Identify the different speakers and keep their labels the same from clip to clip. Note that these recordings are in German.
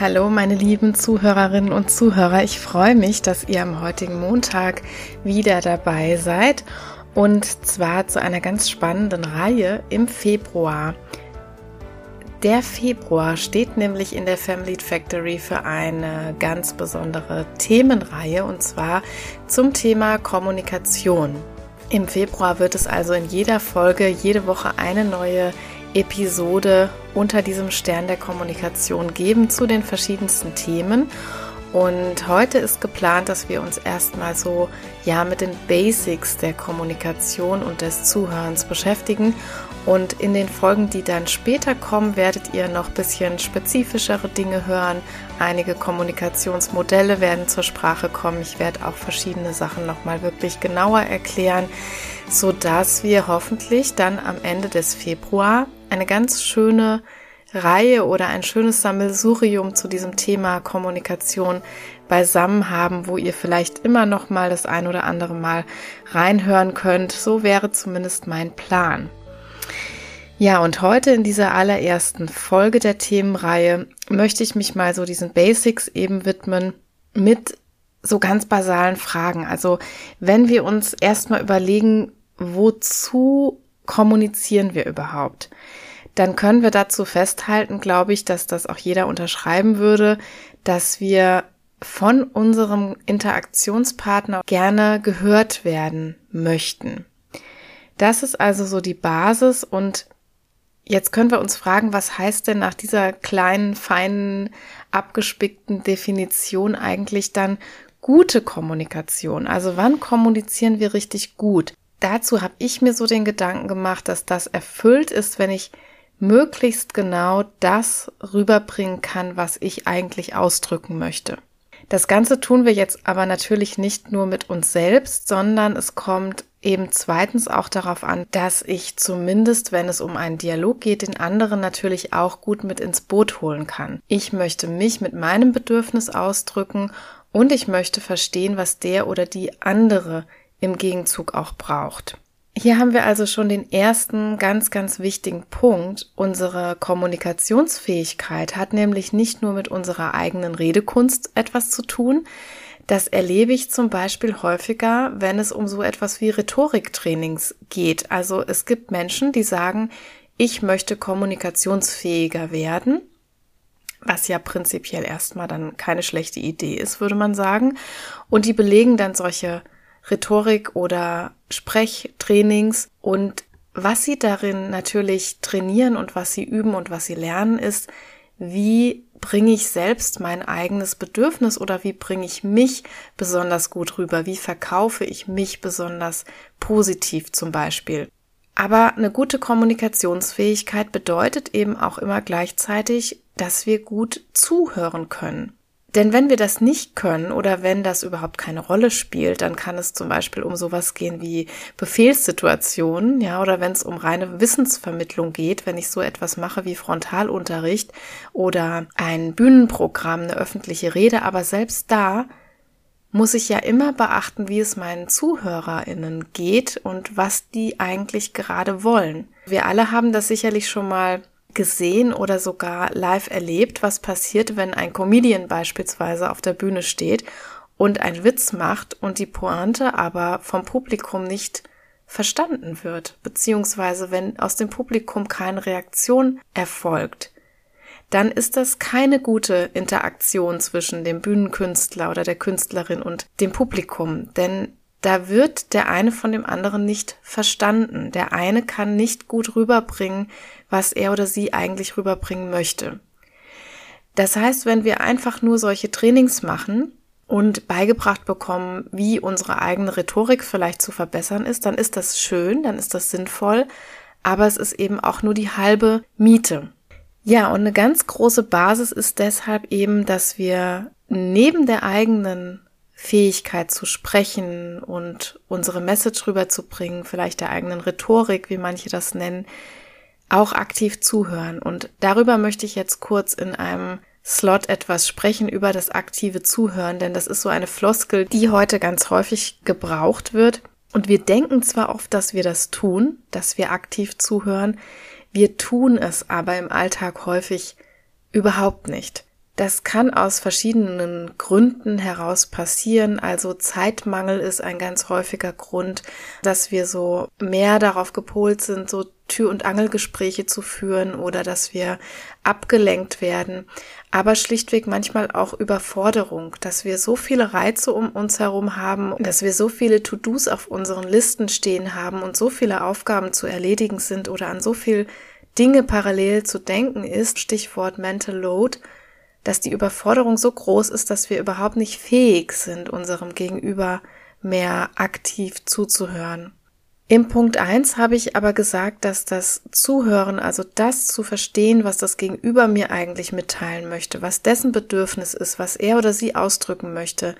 Speaker 1: Hallo meine lieben Zuhörerinnen und Zuhörer, ich freue mich, dass ihr am heutigen Montag wieder dabei seid und zwar zu einer ganz spannenden Reihe im Februar. Der Februar steht nämlich in der Family Factory für eine ganz besondere Themenreihe und zwar zum Thema Kommunikation. Im Februar wird es also in jeder Folge jede Woche eine neue Episode unter diesem Stern der Kommunikation geben zu den verschiedensten Themen. Und heute ist geplant, dass wir uns erstmal so ja mit den Basics der Kommunikation und des Zuhörens beschäftigen. Und in den Folgen, die dann später kommen, werdet ihr noch ein bisschen spezifischere Dinge hören. Einige Kommunikationsmodelle werden zur Sprache kommen. Ich werde auch verschiedene Sachen nochmal wirklich genauer erklären, sodass wir hoffentlich dann am Ende des Februar eine ganz schöne Reihe oder ein schönes Sammelsurium zu diesem Thema Kommunikation beisammen haben, wo ihr vielleicht immer noch mal das ein oder andere Mal reinhören könnt. So wäre zumindest mein Plan. Ja, und heute in dieser allerersten Folge der Themenreihe möchte ich mich mal so diesen Basics eben widmen mit so ganz basalen Fragen. Also, wenn wir uns erstmal überlegen, wozu kommunizieren wir überhaupt? Dann können wir dazu festhalten, glaube ich, dass das auch jeder unterschreiben würde, dass wir von unserem Interaktionspartner gerne gehört werden möchten. Das ist also so die Basis und jetzt können wir uns fragen, was heißt denn nach dieser kleinen, feinen, abgespickten Definition eigentlich dann gute Kommunikation? Also wann kommunizieren wir richtig gut? Dazu habe ich mir so den Gedanken gemacht, dass das erfüllt ist, wenn ich möglichst genau das rüberbringen kann, was ich eigentlich ausdrücken möchte. Das Ganze tun wir jetzt aber natürlich nicht nur mit uns selbst, sondern es kommt eben zweitens auch darauf an, dass ich zumindest, wenn es um einen Dialog geht, den anderen natürlich auch gut mit ins Boot holen kann. Ich möchte mich mit meinem Bedürfnis ausdrücken und ich möchte verstehen, was der oder die andere im Gegenzug auch braucht. Hier haben wir also schon den ersten ganz, ganz wichtigen Punkt. Unsere Kommunikationsfähigkeit hat nämlich nicht nur mit unserer eigenen Redekunst etwas zu tun. Das erlebe ich zum Beispiel häufiger, wenn es um so etwas wie Rhetoriktrainings geht. Also es gibt Menschen, die sagen, ich möchte kommunikationsfähiger werden, was ja prinzipiell erstmal dann keine schlechte Idee ist, würde man sagen. Und die belegen dann solche Rhetorik oder Sprechtrainings und was sie darin natürlich trainieren und was sie üben und was sie lernen ist, wie bringe ich selbst mein eigenes Bedürfnis oder wie bringe ich mich besonders gut rüber? Wie verkaufe ich mich besonders positiv zum Beispiel? Aber eine gute Kommunikationsfähigkeit bedeutet eben auch immer gleichzeitig, dass wir gut zuhören können. Denn wenn wir das nicht können oder wenn das überhaupt keine Rolle spielt, dann kann es zum Beispiel um sowas gehen wie Befehlssituationen, ja, oder wenn es um reine Wissensvermittlung geht, wenn ich so etwas mache wie Frontalunterricht oder ein Bühnenprogramm, eine öffentliche Rede, aber selbst da muss ich ja immer beachten, wie es meinen ZuhörerInnen geht und was die eigentlich gerade wollen. Wir alle haben das sicherlich schon mal gesehen oder sogar live erlebt, was passiert, wenn ein Comedian beispielsweise auf der Bühne steht und einen Witz macht und die Pointe aber vom Publikum nicht verstanden wird, beziehungsweise wenn aus dem Publikum keine Reaktion erfolgt, dann ist das keine gute Interaktion zwischen dem Bühnenkünstler oder der Künstlerin und dem Publikum, denn da wird der eine von dem anderen nicht verstanden. Der eine kann nicht gut rüberbringen, was er oder sie eigentlich rüberbringen möchte. Das heißt, wenn wir einfach nur solche Trainings machen und beigebracht bekommen, wie unsere eigene Rhetorik vielleicht zu verbessern ist, dann ist das schön, dann ist das sinnvoll, aber es ist eben auch nur die halbe Miete. Ja, und eine ganz große Basis ist deshalb eben, dass wir neben der eigenen Fähigkeit zu sprechen und unsere Message rüberzubringen, vielleicht der eigenen Rhetorik, wie manche das nennen, auch aktiv zuhören. Und darüber möchte ich jetzt kurz in einem Slot etwas sprechen über das aktive Zuhören, denn das ist so eine Floskel, die heute ganz häufig gebraucht wird. Und wir denken zwar oft, dass wir das tun, dass wir aktiv zuhören, wir tun es aber im Alltag häufig überhaupt nicht. Das kann aus verschiedenen Gründen heraus passieren. Also Zeitmangel ist ein ganz häufiger Grund, dass wir so mehr darauf gepolt sind, so Tür- und Angelgespräche zu führen oder dass wir abgelenkt werden. Aber schlichtweg manchmal auch Überforderung, dass wir so viele Reize um uns herum haben, dass wir so viele To-Dos auf unseren Listen stehen haben und so viele Aufgaben zu erledigen sind oder an so viel Dinge parallel zu denken ist, Stichwort Mental Load, dass die Überforderung so groß ist, dass wir überhaupt nicht fähig sind, unserem Gegenüber mehr aktiv zuzuhören. Im Punkt eins habe ich aber gesagt, dass das Zuhören, also das zu verstehen, was das Gegenüber mir eigentlich mitteilen möchte, was dessen Bedürfnis ist, was er oder sie ausdrücken möchte,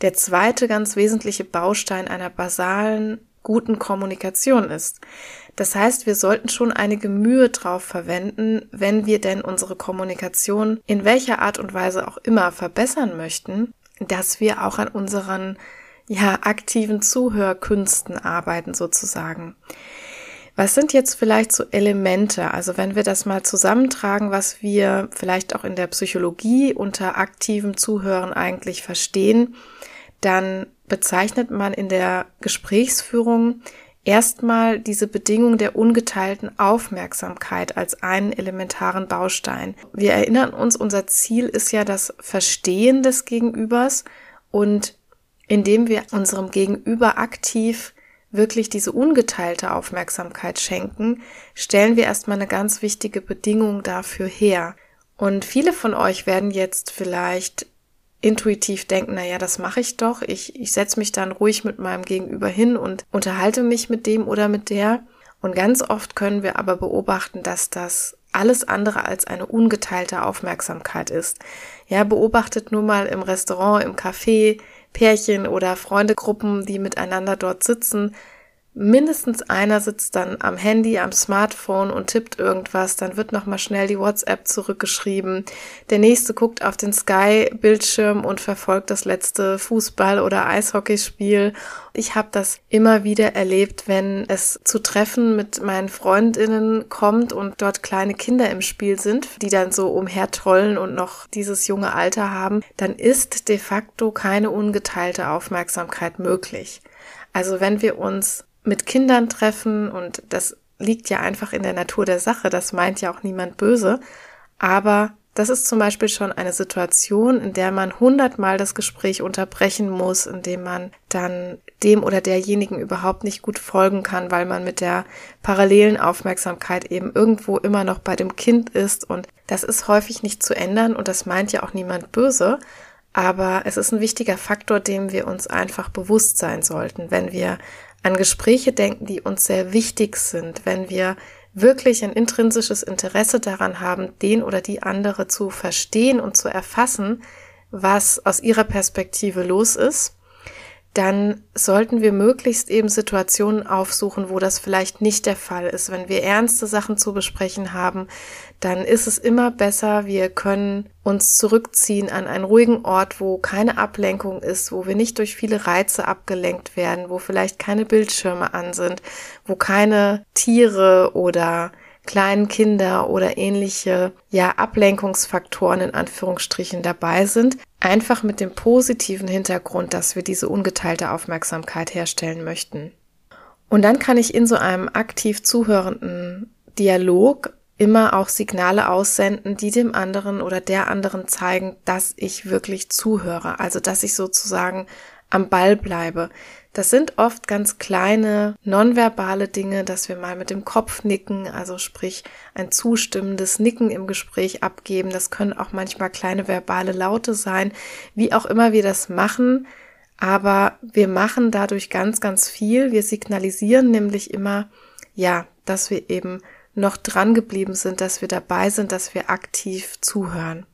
Speaker 1: der zweite ganz wesentliche Baustein einer basalen, guten Kommunikation ist. Das heißt, wir sollten schon einige Mühe drauf verwenden, wenn wir denn unsere Kommunikation in welcher Art und Weise auch immer verbessern möchten, dass wir auch an unseren ja, aktiven Zuhörkünsten arbeiten sozusagen. Was sind jetzt vielleicht so Elemente? Also wenn wir das mal zusammentragen, was wir vielleicht auch in der Psychologie unter aktivem Zuhören eigentlich verstehen, dann bezeichnet man in der Gesprächsführung erstmal diese Bedingung der ungeteilten Aufmerksamkeit als einen elementaren Baustein. Wir erinnern uns, unser Ziel ist ja das Verstehen des Gegenübers und indem wir unserem Gegenüber aktiv wirklich diese ungeteilte Aufmerksamkeit schenken, stellen wir erstmal eine ganz wichtige Bedingung dafür her. Und viele von euch werden jetzt vielleicht intuitiv denken, na ja, das mache ich doch. Ich, ich setze mich dann ruhig mit meinem Gegenüber hin und unterhalte mich mit dem oder mit der. Und ganz oft können wir aber beobachten, dass das alles andere als eine ungeteilte Aufmerksamkeit ist. Ja, beobachtet nur mal im Restaurant, im Café, Pärchen oder Freundegruppen, die miteinander dort sitzen mindestens einer sitzt dann am Handy, am Smartphone und tippt irgendwas, dann wird nochmal schnell die WhatsApp zurückgeschrieben. Der nächste guckt auf den Sky-Bildschirm und verfolgt das letzte Fußball- oder Eishockeyspiel. Ich habe das immer wieder erlebt, wenn es zu Treffen mit meinen Freundinnen kommt und dort kleine Kinder im Spiel sind, die dann so umhertrollen und noch dieses junge Alter haben, dann ist de facto keine ungeteilte Aufmerksamkeit möglich. Also wenn wir uns mit Kindern treffen und das liegt ja einfach in der Natur der Sache, das meint ja auch niemand böse, aber das ist zum Beispiel schon eine Situation, in der man hundertmal das Gespräch unterbrechen muss, indem man dann dem oder derjenigen überhaupt nicht gut folgen kann, weil man mit der parallelen Aufmerksamkeit eben irgendwo immer noch bei dem Kind ist. Und das ist häufig nicht zu ändern und das meint ja auch niemand böse. Aber es ist ein wichtiger Faktor, dem wir uns einfach bewusst sein sollten, wenn wir an Gespräche denken, die uns sehr wichtig sind, wenn wir wirklich ein intrinsisches Interesse daran haben, den oder die andere zu verstehen und zu erfassen, was aus ihrer Perspektive los ist dann sollten wir möglichst eben Situationen aufsuchen, wo das vielleicht nicht der Fall ist. Wenn wir ernste Sachen zu besprechen haben, dann ist es immer besser, wir können uns zurückziehen an einen ruhigen Ort, wo keine Ablenkung ist, wo wir nicht durch viele Reize abgelenkt werden, wo vielleicht keine Bildschirme an sind, wo keine Tiere oder kleinen Kinder oder ähnliche, ja, Ablenkungsfaktoren in Anführungsstrichen dabei sind. Einfach mit dem positiven Hintergrund, dass wir diese ungeteilte Aufmerksamkeit herstellen möchten. Und dann kann ich in so einem aktiv zuhörenden Dialog immer auch Signale aussenden, die dem anderen oder der anderen zeigen, dass ich wirklich zuhöre. Also, dass ich sozusagen am Ball bleibe. Das sind oft ganz kleine nonverbale Dinge, dass wir mal mit dem Kopf nicken, also sprich ein zustimmendes Nicken im Gespräch abgeben. Das können auch manchmal kleine verbale Laute sein, wie auch immer wir das machen. Aber wir machen dadurch ganz, ganz viel. Wir signalisieren nämlich immer, ja, dass wir eben noch dran geblieben sind, dass wir dabei sind, dass wir aktiv zuhören.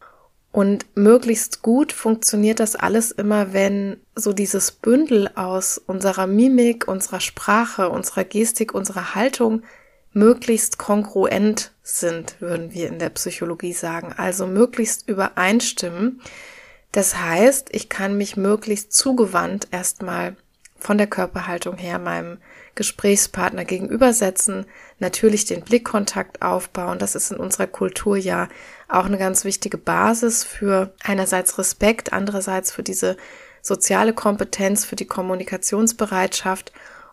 Speaker 1: Und möglichst gut funktioniert das alles immer, wenn so dieses Bündel aus unserer Mimik, unserer Sprache, unserer Gestik, unserer Haltung möglichst kongruent sind, würden wir in der Psychologie sagen. Also möglichst übereinstimmen. Das heißt, ich kann mich möglichst zugewandt erstmal von der Körperhaltung her meinem Gesprächspartner gegenübersetzen, natürlich den Blickkontakt aufbauen. Das ist in unserer Kultur ja auch eine ganz wichtige Basis für einerseits Respekt, andererseits für diese soziale Kompetenz, für die Kommunikationsbereitschaft.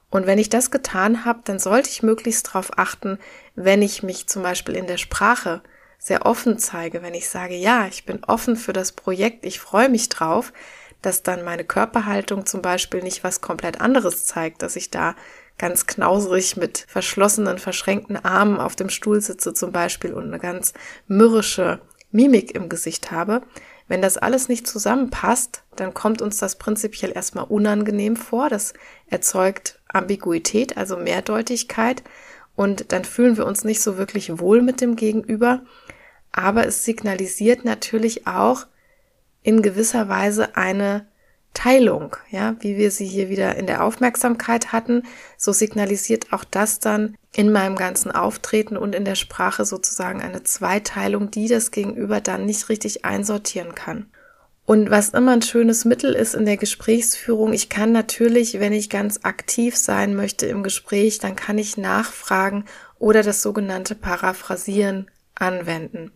Speaker 1: Und wenn ich das getan habe, dann sollte ich möglichst darauf achten, wenn ich mich zum Beispiel in der Sprache sehr offen zeige, wenn ich sage, ja, ich bin offen für das Projekt, ich freue mich drauf, dass dann meine Körperhaltung zum Beispiel nicht was komplett anderes zeigt, dass ich da ganz knauserig mit verschlossenen, verschränkten Armen auf dem Stuhl sitze zum Beispiel und eine ganz mürrische Mimik im Gesicht habe. Wenn das alles nicht zusammenpasst, dann kommt uns das prinzipiell erstmal unangenehm vor. Das erzeugt Ambiguität, also Mehrdeutigkeit. Und dann fühlen wir uns nicht so wirklich wohl mit dem Gegenüber. Aber es signalisiert natürlich auch in gewisser Weise eine Teilung, ja, wie wir sie hier wieder in der Aufmerksamkeit hatten, so signalisiert auch das dann in meinem ganzen Auftreten und in der Sprache sozusagen eine Zweiteilung, die das Gegenüber dann nicht richtig einsortieren kann. Und was immer ein schönes Mittel ist in der Gesprächsführung, ich kann natürlich, wenn ich ganz aktiv sein möchte im Gespräch, dann kann ich nachfragen oder das sogenannte Paraphrasieren anwenden.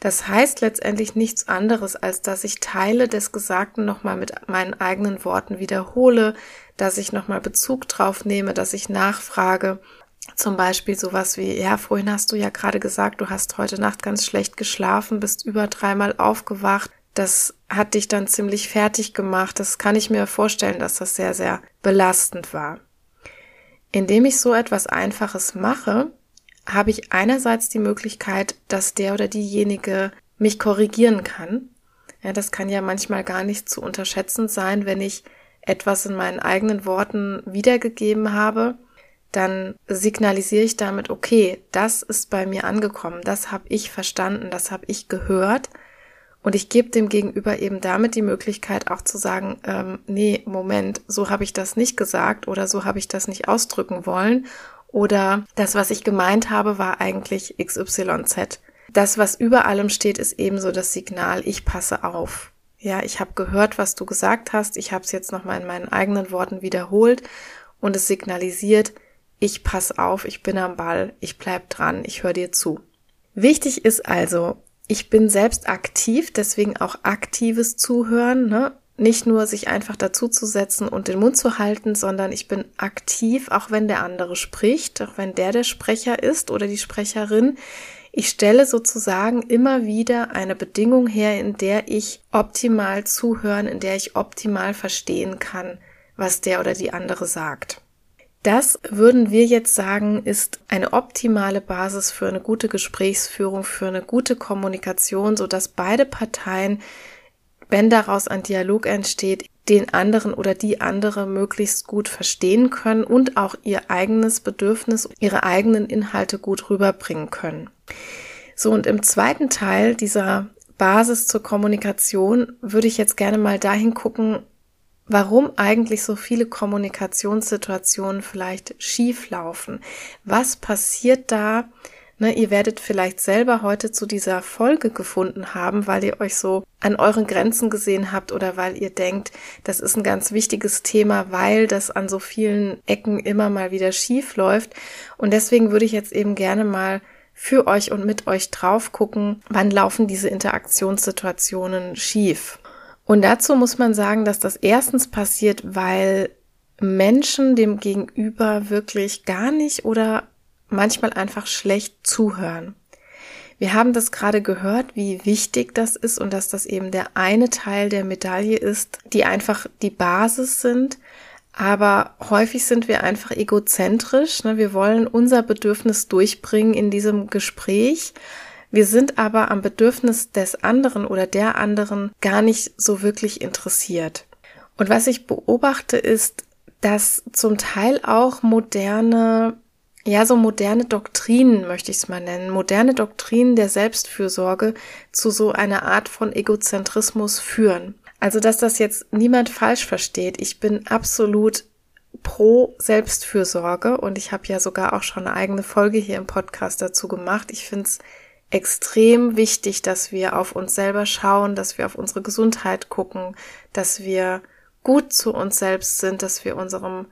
Speaker 1: Das heißt letztendlich nichts anderes, als dass ich Teile des Gesagten nochmal mit meinen eigenen Worten wiederhole, dass ich nochmal Bezug drauf nehme, dass ich nachfrage. Zum Beispiel sowas wie, ja, vorhin hast du ja gerade gesagt, du hast heute Nacht ganz schlecht geschlafen, bist über dreimal aufgewacht. Das hat dich dann ziemlich fertig gemacht. Das kann ich mir vorstellen, dass das sehr, sehr belastend war. Indem ich so etwas Einfaches mache, habe ich einerseits die Möglichkeit, dass der oder diejenige mich korrigieren kann. Ja, das kann ja manchmal gar nicht zu unterschätzen sein, wenn ich etwas in meinen eigenen Worten wiedergegeben habe, dann signalisiere ich damit, okay, das ist bei mir angekommen, das habe ich verstanden, das habe ich gehört. Und ich gebe dem Gegenüber eben damit die Möglichkeit auch zu sagen, ähm, nee, Moment, so habe ich das nicht gesagt oder so habe ich das nicht ausdrücken wollen oder das, was ich gemeint habe, war eigentlich XYZ. Das, was über allem steht, ist ebenso das Signal, ich passe auf. Ja, ich habe gehört, was du gesagt hast, ich habe es jetzt nochmal in meinen eigenen Worten wiederholt und es signalisiert, ich passe auf, ich bin am Ball, ich bleib dran, ich höre dir zu. Wichtig ist also, ich bin selbst aktiv, deswegen auch aktives Zuhören. Ne? Nicht nur sich einfach dazuzusetzen und den Mund zu halten, sondern ich bin aktiv, auch wenn der andere spricht, auch wenn der der Sprecher ist oder die Sprecherin. Ich stelle sozusagen immer wieder eine Bedingung her, in der ich optimal zuhören, in der ich optimal verstehen kann, was der oder die andere sagt. Das würden wir jetzt sagen, ist eine optimale Basis für eine gute Gesprächsführung, für eine gute Kommunikation, so dass beide Parteien wenn daraus ein Dialog entsteht, den anderen oder die andere möglichst gut verstehen können und auch ihr eigenes Bedürfnis, ihre eigenen Inhalte gut rüberbringen können. So, und im zweiten Teil dieser Basis zur Kommunikation würde ich jetzt gerne mal dahin gucken, warum eigentlich so viele Kommunikationssituationen vielleicht schief laufen. Was passiert da, Ne, ihr werdet vielleicht selber heute zu dieser Folge gefunden haben, weil ihr euch so an euren Grenzen gesehen habt oder weil ihr denkt, das ist ein ganz wichtiges Thema, weil das an so vielen Ecken immer mal wieder schief läuft. Und deswegen würde ich jetzt eben gerne mal für euch und mit euch drauf gucken, wann laufen diese Interaktionssituationen schief. Und dazu muss man sagen, dass das erstens passiert, weil Menschen dem Gegenüber wirklich gar nicht oder manchmal einfach schlecht zuhören. Wir haben das gerade gehört, wie wichtig das ist und dass das eben der eine Teil der Medaille ist, die einfach die Basis sind. Aber häufig sind wir einfach egozentrisch. Ne? Wir wollen unser Bedürfnis durchbringen in diesem Gespräch. Wir sind aber am Bedürfnis des anderen oder der anderen gar nicht so wirklich interessiert. Und was ich beobachte ist, dass zum Teil auch moderne ja, so moderne Doktrinen möchte ich es mal nennen, moderne Doktrinen der Selbstfürsorge zu so einer Art von Egozentrismus führen. Also, dass das jetzt niemand falsch versteht. Ich bin absolut pro Selbstfürsorge und ich habe ja sogar auch schon eine eigene Folge hier im Podcast dazu gemacht. Ich finde es extrem wichtig, dass wir auf uns selber schauen, dass wir auf unsere Gesundheit gucken, dass wir gut zu uns selbst sind, dass wir unserem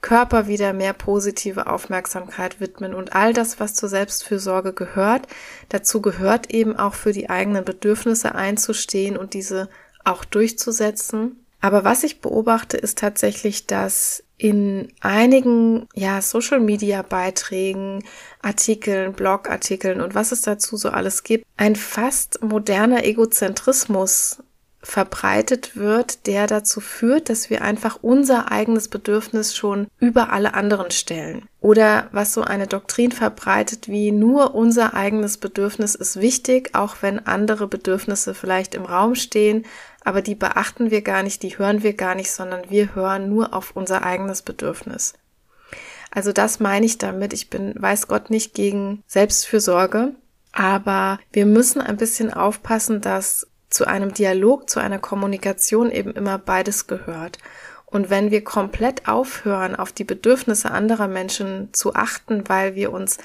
Speaker 1: Körper wieder mehr positive Aufmerksamkeit widmen und all das, was zur Selbstfürsorge gehört. Dazu gehört eben auch für die eigenen Bedürfnisse einzustehen und diese auch durchzusetzen. Aber was ich beobachte, ist tatsächlich, dass in einigen ja Social Media Beiträgen, Artikeln, Blogartikeln und was es dazu so alles gibt, ein fast moderner Egozentrismus verbreitet wird, der dazu führt, dass wir einfach unser eigenes Bedürfnis schon über alle anderen stellen. Oder was so eine Doktrin verbreitet wie nur unser eigenes Bedürfnis ist wichtig, auch wenn andere Bedürfnisse vielleicht im Raum stehen, aber die beachten wir gar nicht, die hören wir gar nicht, sondern wir hören nur auf unser eigenes Bedürfnis. Also das meine ich damit. Ich bin, weiß Gott, nicht gegen Selbstfürsorge, aber wir müssen ein bisschen aufpassen, dass zu einem Dialog, zu einer Kommunikation eben immer beides gehört. Und wenn wir komplett aufhören, auf die Bedürfnisse anderer Menschen zu achten, weil wir uns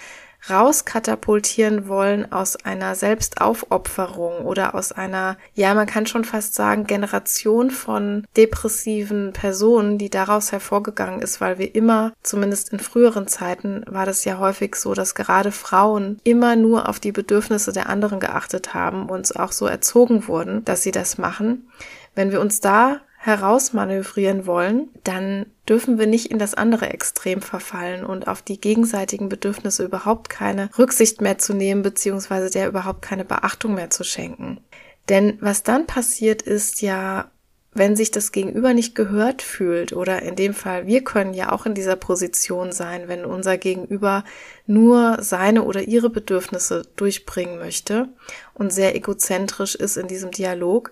Speaker 1: rauskatapultieren wollen aus einer Selbstaufopferung oder aus einer, ja, man kann schon fast sagen, Generation von depressiven Personen, die daraus hervorgegangen ist, weil wir immer, zumindest in früheren Zeiten, war das ja häufig so, dass gerade Frauen immer nur auf die Bedürfnisse der anderen geachtet haben und auch so erzogen wurden, dass sie das machen. Wenn wir uns da herausmanövrieren wollen, dann dürfen wir nicht in das andere Extrem verfallen und auf die gegenseitigen Bedürfnisse überhaupt keine Rücksicht mehr zu nehmen, beziehungsweise der überhaupt keine Beachtung mehr zu schenken. Denn was dann passiert ist ja, wenn sich das Gegenüber nicht gehört fühlt oder in dem Fall, wir können ja auch in dieser Position sein, wenn unser Gegenüber nur seine oder ihre Bedürfnisse durchbringen möchte und sehr egozentrisch ist in diesem Dialog,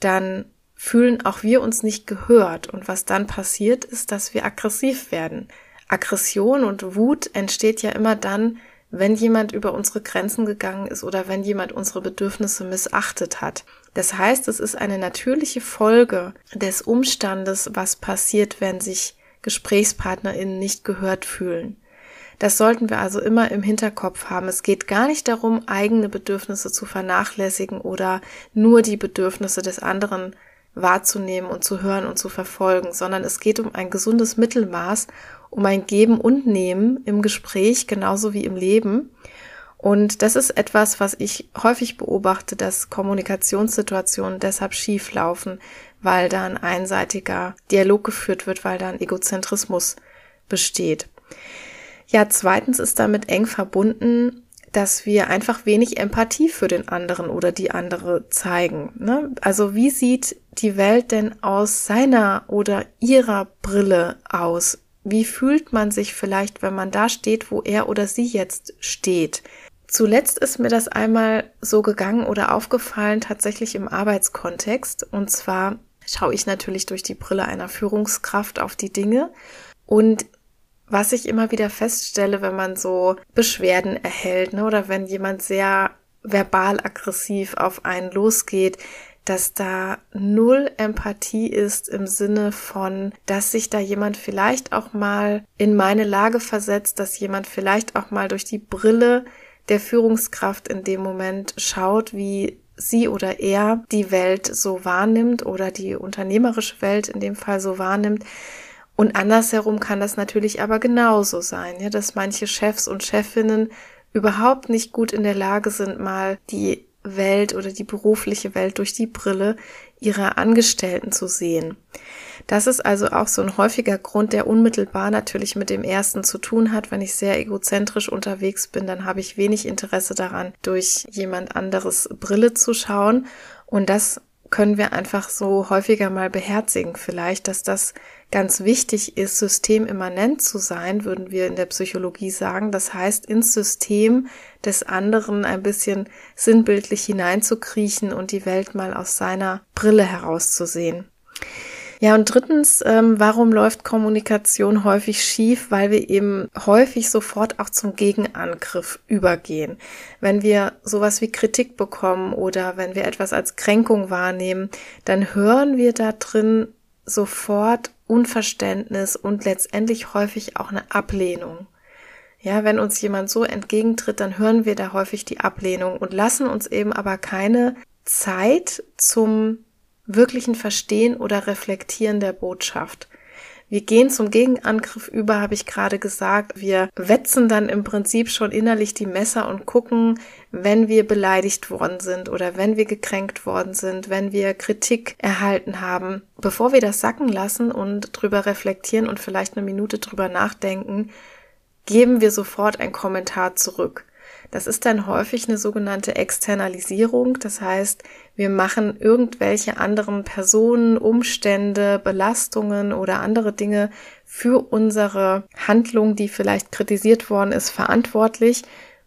Speaker 1: dann fühlen auch wir uns nicht gehört. Und was dann passiert, ist, dass wir aggressiv werden. Aggression und Wut entsteht ja immer dann, wenn jemand über unsere Grenzen gegangen ist oder wenn jemand unsere Bedürfnisse missachtet hat. Das heißt, es ist eine natürliche Folge des Umstandes, was passiert, wenn sich GesprächspartnerInnen nicht gehört fühlen. Das sollten wir also immer im Hinterkopf haben. Es geht gar nicht darum, eigene Bedürfnisse zu vernachlässigen oder nur die Bedürfnisse des anderen wahrzunehmen und zu hören und zu verfolgen, sondern es geht um ein gesundes Mittelmaß, um ein Geben und Nehmen im Gespräch genauso wie im Leben. Und das ist etwas, was ich häufig beobachte, dass Kommunikationssituationen deshalb schief laufen, weil da ein einseitiger Dialog geführt wird, weil da ein Egozentrismus besteht. Ja, zweitens ist damit eng verbunden, dass wir einfach wenig Empathie für den anderen oder die andere zeigen. Ne? Also wie sieht die Welt denn aus seiner oder ihrer Brille aus? Wie fühlt man sich vielleicht, wenn man da steht, wo er oder sie jetzt steht? Zuletzt ist mir das einmal so gegangen oder aufgefallen, tatsächlich im Arbeitskontext. Und zwar schaue ich natürlich durch die Brille einer Führungskraft auf die Dinge und was ich immer wieder feststelle, wenn man so Beschwerden erhält, ne, oder wenn jemand sehr verbal aggressiv auf einen losgeht, dass da null Empathie ist im Sinne von, dass sich da jemand vielleicht auch mal in meine Lage versetzt, dass jemand vielleicht auch mal durch die Brille der Führungskraft in dem Moment schaut, wie sie oder er die Welt so wahrnimmt oder die unternehmerische Welt in dem Fall so wahrnimmt, und andersherum kann das natürlich aber genauso sein, ja, dass manche Chefs und Chefinnen überhaupt nicht gut in der Lage sind, mal die Welt oder die berufliche Welt durch die Brille ihrer Angestellten zu sehen. Das ist also auch so ein häufiger Grund, der unmittelbar natürlich mit dem ersten zu tun hat. Wenn ich sehr egozentrisch unterwegs bin, dann habe ich wenig Interesse daran, durch jemand anderes Brille zu schauen. Und das können wir einfach so häufiger mal beherzigen vielleicht, dass das ganz wichtig ist, systemimmanent zu sein, würden wir in der Psychologie sagen. Das heißt, ins System des anderen ein bisschen sinnbildlich hineinzukriechen und die Welt mal aus seiner Brille herauszusehen. Ja, und drittens, ähm, warum läuft Kommunikation häufig schief? Weil wir eben häufig sofort auch zum Gegenangriff übergehen. Wenn wir sowas wie Kritik bekommen oder wenn wir etwas als Kränkung wahrnehmen, dann hören wir da drin sofort Unverständnis und letztendlich häufig auch eine Ablehnung. Ja, wenn uns jemand so entgegentritt, dann hören wir da häufig die Ablehnung und lassen uns eben aber keine Zeit zum wirklichen Verstehen oder Reflektieren der Botschaft. Wir gehen zum Gegenangriff über, habe ich gerade gesagt. Wir wetzen dann im Prinzip schon innerlich die Messer und gucken, wenn wir beleidigt worden sind oder wenn wir gekränkt worden sind, wenn wir Kritik erhalten haben. Bevor wir das sacken lassen und drüber reflektieren und vielleicht eine Minute drüber nachdenken, geben wir sofort einen Kommentar zurück. Das ist dann häufig eine sogenannte Externalisierung. Das heißt, wir machen irgendwelche anderen Personen, Umstände, Belastungen oder andere Dinge für unsere Handlung, die vielleicht kritisiert worden ist, verantwortlich,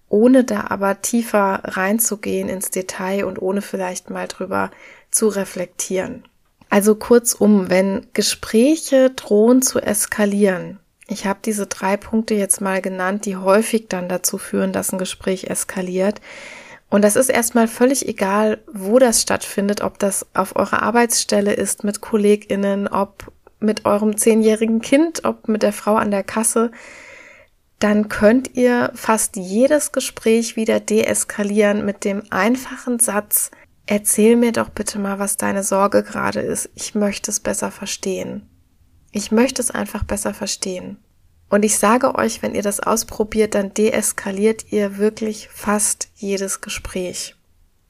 Speaker 1: ohne da aber tiefer reinzugehen ins Detail und ohne vielleicht mal drüber zu reflektieren. Also kurzum, wenn Gespräche drohen zu eskalieren, ich habe diese drei Punkte jetzt mal genannt, die häufig dann dazu führen, dass ein Gespräch eskaliert. Und das ist erstmal völlig egal, wo das stattfindet, ob das auf eurer Arbeitsstelle ist, mit KollegInnen, ob mit eurem zehnjährigen Kind, ob mit der Frau an der Kasse, dann könnt ihr fast jedes Gespräch wieder deeskalieren mit dem einfachen Satz, erzähl mir doch bitte mal, was deine Sorge gerade ist. Ich möchte es besser verstehen. Ich möchte es einfach besser verstehen. Und ich sage euch, wenn ihr das ausprobiert, dann deeskaliert ihr wirklich fast jedes Gespräch.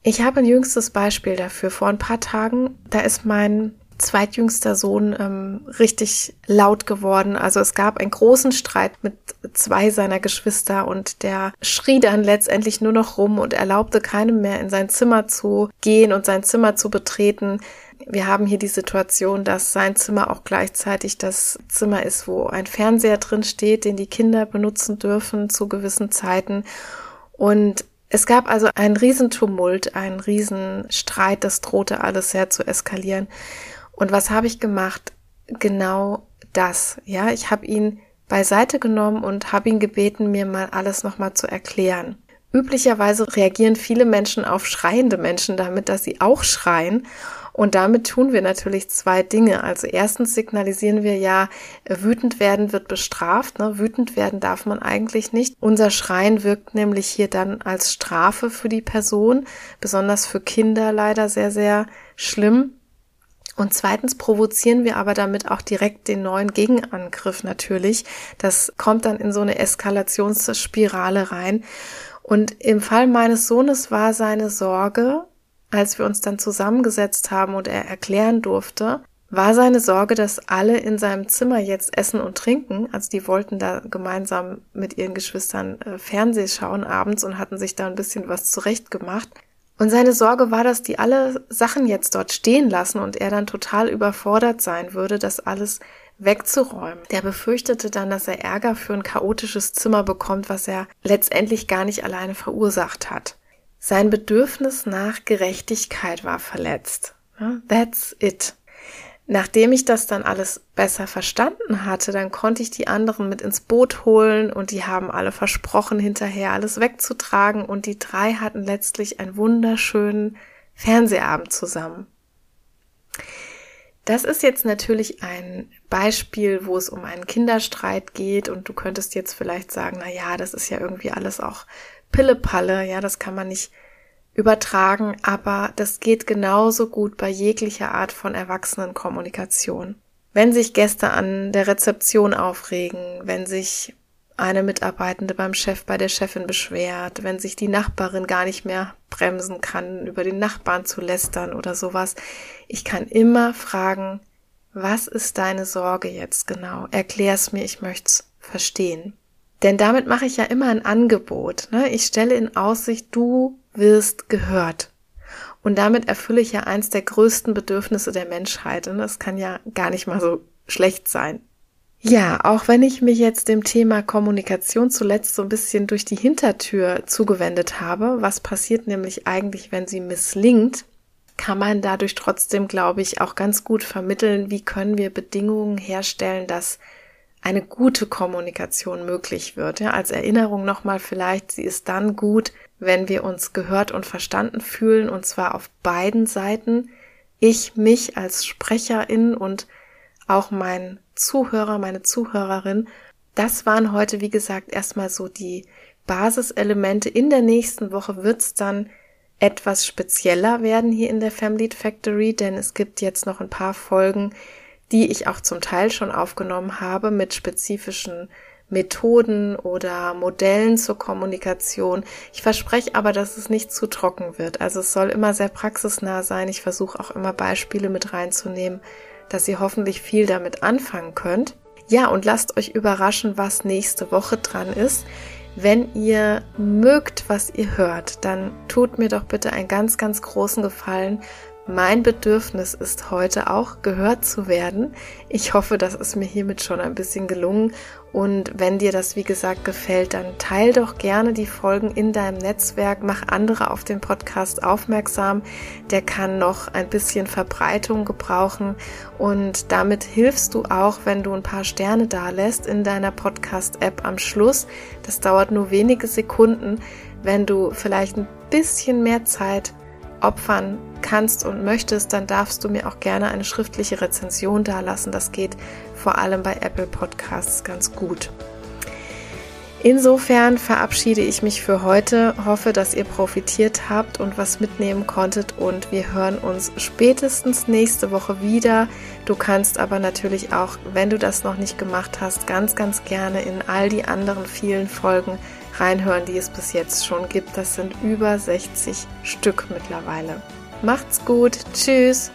Speaker 1: Ich habe ein jüngstes Beispiel dafür. Vor ein paar Tagen, da ist mein zweitjüngster Sohn ähm, richtig laut geworden. Also es gab einen großen Streit mit zwei seiner Geschwister und der schrie dann letztendlich nur noch rum und erlaubte keinem mehr in sein Zimmer zu gehen und sein Zimmer zu betreten. Wir haben hier die Situation, dass sein Zimmer auch gleichzeitig das Zimmer ist, wo ein Fernseher drin steht, den die Kinder benutzen dürfen zu gewissen Zeiten. Und es gab also einen Riesentumult, einen Riesenstreit, das drohte alles sehr zu eskalieren. Und was habe ich gemacht? Genau das. Ja, ich habe ihn beiseite genommen und habe ihn gebeten, mir mal alles nochmal zu erklären. Üblicherweise reagieren viele Menschen auf schreiende Menschen damit, dass sie auch schreien. Und damit tun wir natürlich zwei Dinge. Also erstens signalisieren wir ja, wütend werden wird bestraft. Ne? Wütend werden darf man eigentlich nicht. Unser Schreien wirkt nämlich hier dann als Strafe für die Person, besonders für Kinder leider sehr, sehr schlimm. Und zweitens provozieren wir aber damit auch direkt den neuen Gegenangriff natürlich. Das kommt dann in so eine Eskalationsspirale rein. Und im Fall meines Sohnes war seine Sorge, als wir uns dann zusammengesetzt haben und er erklären durfte, war seine Sorge, dass alle in seinem Zimmer jetzt essen und trinken. Also die wollten da gemeinsam mit ihren Geschwistern äh, Fernseh schauen abends und hatten sich da ein bisschen was zurechtgemacht. Und seine Sorge war, dass die alle Sachen jetzt dort stehen lassen und er dann total überfordert sein würde, das alles wegzuräumen. Der befürchtete dann, dass er Ärger für ein chaotisches Zimmer bekommt, was er letztendlich gar nicht alleine verursacht hat. Sein Bedürfnis nach Gerechtigkeit war verletzt. That's it. Nachdem ich das dann alles besser verstanden hatte, dann konnte ich die anderen mit ins Boot holen und die haben alle versprochen, hinterher alles wegzutragen und die drei hatten letztlich einen wunderschönen Fernsehabend zusammen. Das ist jetzt natürlich ein Beispiel, wo es um einen Kinderstreit geht und du könntest jetzt vielleicht sagen, na ja, das ist ja irgendwie alles auch Pillepalle, ja, das kann man nicht übertragen, aber das geht genauso gut bei jeglicher Art von Erwachsenenkommunikation. Wenn sich Gäste an der Rezeption aufregen, wenn sich eine Mitarbeitende beim Chef bei der Chefin beschwert, wenn sich die Nachbarin gar nicht mehr bremsen kann, über den Nachbarn zu lästern oder sowas. Ich kann immer fragen, was ist deine Sorge jetzt genau? Erklär's mir, ich möchte's verstehen. Denn damit mache ich ja immer ein Angebot. Ne? Ich stelle in Aussicht, du wirst gehört. Und damit erfülle ich ja eins der größten Bedürfnisse der Menschheit. Und das kann ja gar nicht mal so schlecht sein. Ja, auch wenn ich mich jetzt dem Thema Kommunikation zuletzt so ein bisschen durch die Hintertür zugewendet habe, was passiert nämlich eigentlich, wenn sie misslingt, kann man dadurch trotzdem, glaube ich, auch ganz gut vermitteln, wie können wir Bedingungen herstellen, dass eine gute Kommunikation möglich wird. Ja, als Erinnerung nochmal vielleicht, sie ist dann gut, wenn wir uns gehört und verstanden fühlen, und zwar auf beiden Seiten. Ich, mich als Sprecherin und auch mein Zuhörer, meine Zuhörerin. Das waren heute, wie gesagt, erstmal so die Basiselemente. In der nächsten Woche wird's dann etwas spezieller werden hier in der Family Factory, denn es gibt jetzt noch ein paar Folgen, die ich auch zum Teil schon aufgenommen habe mit spezifischen Methoden oder Modellen zur Kommunikation. Ich verspreche aber, dass es nicht zu trocken wird. Also es soll immer sehr praxisnah sein. Ich versuche auch immer Beispiele mit reinzunehmen, dass ihr hoffentlich viel damit anfangen könnt. Ja, und lasst euch überraschen, was nächste Woche dran ist. Wenn ihr mögt, was ihr hört, dann tut mir doch bitte einen ganz, ganz großen Gefallen mein Bedürfnis ist heute auch gehört zu werden. Ich hoffe, das ist mir hiermit schon ein bisschen gelungen. Und wenn dir das, wie gesagt, gefällt, dann teil doch gerne die Folgen in deinem Netzwerk, mach andere auf den Podcast aufmerksam. Der kann noch ein bisschen Verbreitung gebrauchen. Und damit hilfst du auch, wenn du ein paar Sterne da lässt in deiner Podcast-App am Schluss. Das dauert nur wenige Sekunden. Wenn du vielleicht ein bisschen mehr Zeit opfern kannst und möchtest, dann darfst du mir auch gerne eine schriftliche Rezension dalassen. Das geht vor allem bei Apple Podcasts ganz gut. Insofern verabschiede ich mich für heute, hoffe, dass ihr profitiert habt und was mitnehmen konntet und wir hören uns spätestens nächste Woche wieder. Du kannst aber natürlich auch, wenn du das noch nicht gemacht hast, ganz, ganz gerne in all die anderen vielen Folgen reinhören, die es bis jetzt schon gibt. Das sind über 60 Stück mittlerweile. Macht's gut. Tschüss.